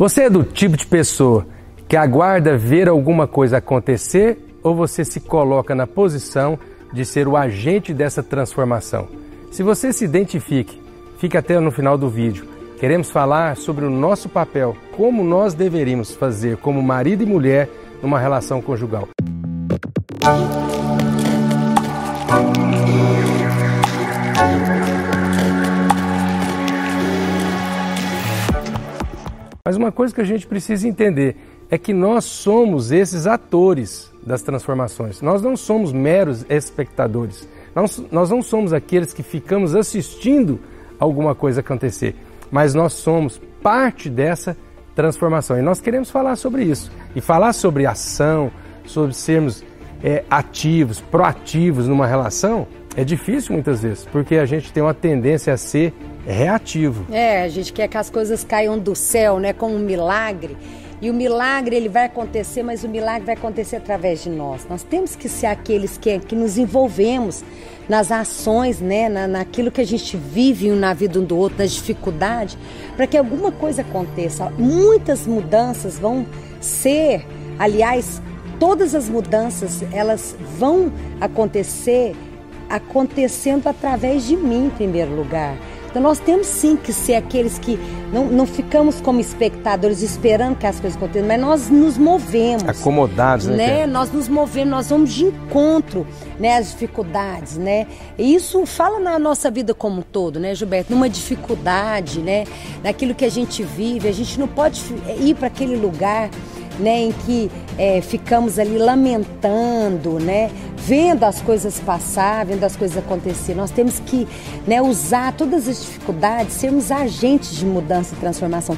Você é do tipo de pessoa que aguarda ver alguma coisa acontecer ou você se coloca na posição de ser o agente dessa transformação? Se você se identifique, fique até no final do vídeo. Queremos falar sobre o nosso papel, como nós deveríamos fazer como marido e mulher numa relação conjugal. Mas uma coisa que a gente precisa entender é que nós somos esses atores das transformações. Nós não somos meros espectadores. Nós, nós não somos aqueles que ficamos assistindo alguma coisa acontecer, mas nós somos parte dessa transformação. E nós queremos falar sobre isso. E falar sobre ação, sobre sermos é, ativos, proativos numa relação, é difícil muitas vezes, porque a gente tem uma tendência a ser reativo. É, a gente quer que as coisas caiam do céu, né, como um milagre. E o milagre ele vai acontecer, mas o milagre vai acontecer através de nós. Nós temos que ser aqueles que, que nos envolvemos nas ações, né, na, naquilo que a gente vive na vida um do outro, nas dificuldades, para que alguma coisa aconteça. Muitas mudanças vão ser, aliás, todas as mudanças elas vão acontecer acontecendo através de mim em primeiro lugar. Então nós temos sim que ser aqueles que não, não ficamos como espectadores esperando que as coisas aconteçam, mas nós nos movemos. Acomodados, né? né? Nós nos movemos, nós vamos de encontro né, às dificuldades, né? E isso fala na nossa vida como um todo, né, Gilberto? Numa dificuldade, né? Naquilo que a gente vive, a gente não pode ir para aquele lugar né, em que é, ficamos ali lamentando, né, vendo as coisas passar, vendo as coisas acontecer. Nós temos que né, usar todas as dificuldades, sermos agentes de mudança e transformação.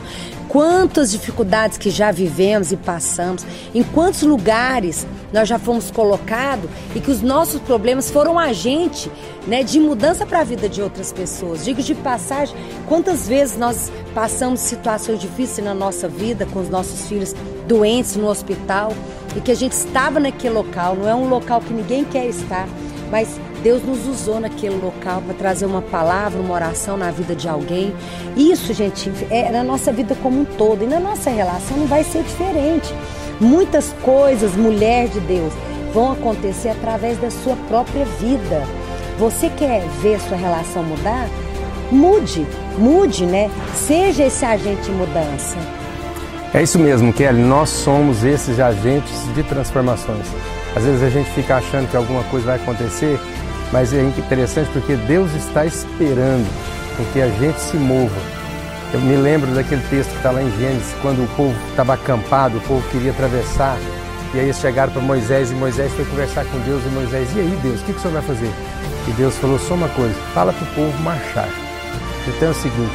Quantas dificuldades que já vivemos e passamos, em quantos lugares nós já fomos colocados e que os nossos problemas foram agente né, de mudança para a vida de outras pessoas. Digo de passagem, quantas vezes nós passamos situações difíceis na nossa vida com os nossos filhos doentes no hospital e que a gente estava naquele local, não é um local que ninguém quer estar, mas Deus nos usou naquele local para trazer uma palavra, uma oração na vida de alguém. Isso, gente, é na nossa vida como um todo e na nossa relação não vai ser diferente. Muitas coisas, mulher de Deus, vão acontecer através da sua própria vida. Você quer ver sua relação mudar? Mude, mude, né? Seja esse agente de mudança. É isso mesmo, Kelly. Nós somos esses agentes de transformações. Às vezes a gente fica achando que alguma coisa vai acontecer, mas é interessante porque Deus está esperando com que a gente se mova. Eu me lembro daquele texto que está lá em Gênesis, quando o povo estava acampado, o povo queria atravessar, e aí eles chegaram para Moisés e Moisés foi conversar com Deus e Moisés, e aí Deus, o que, que o senhor vai fazer? E Deus falou só uma coisa, fala para o povo marchar. Então é o seguinte,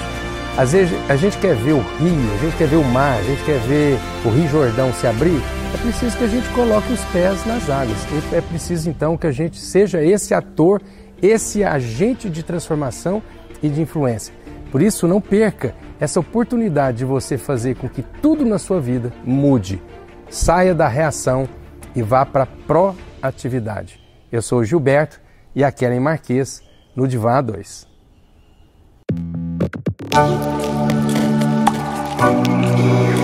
às vezes a gente quer ver o rio, a gente quer ver o mar, a gente quer ver o Rio Jordão se abrir, é preciso que a gente coloque os pés nas águas. É preciso então que a gente seja esse ator, esse agente de transformação e de influência. Por isso, não perca essa oportunidade de você fazer com que tudo na sua vida mude. Saia da reação e vá para a proatividade. Eu sou Gilberto e a Kellen Marques no Divã 2. Thank you.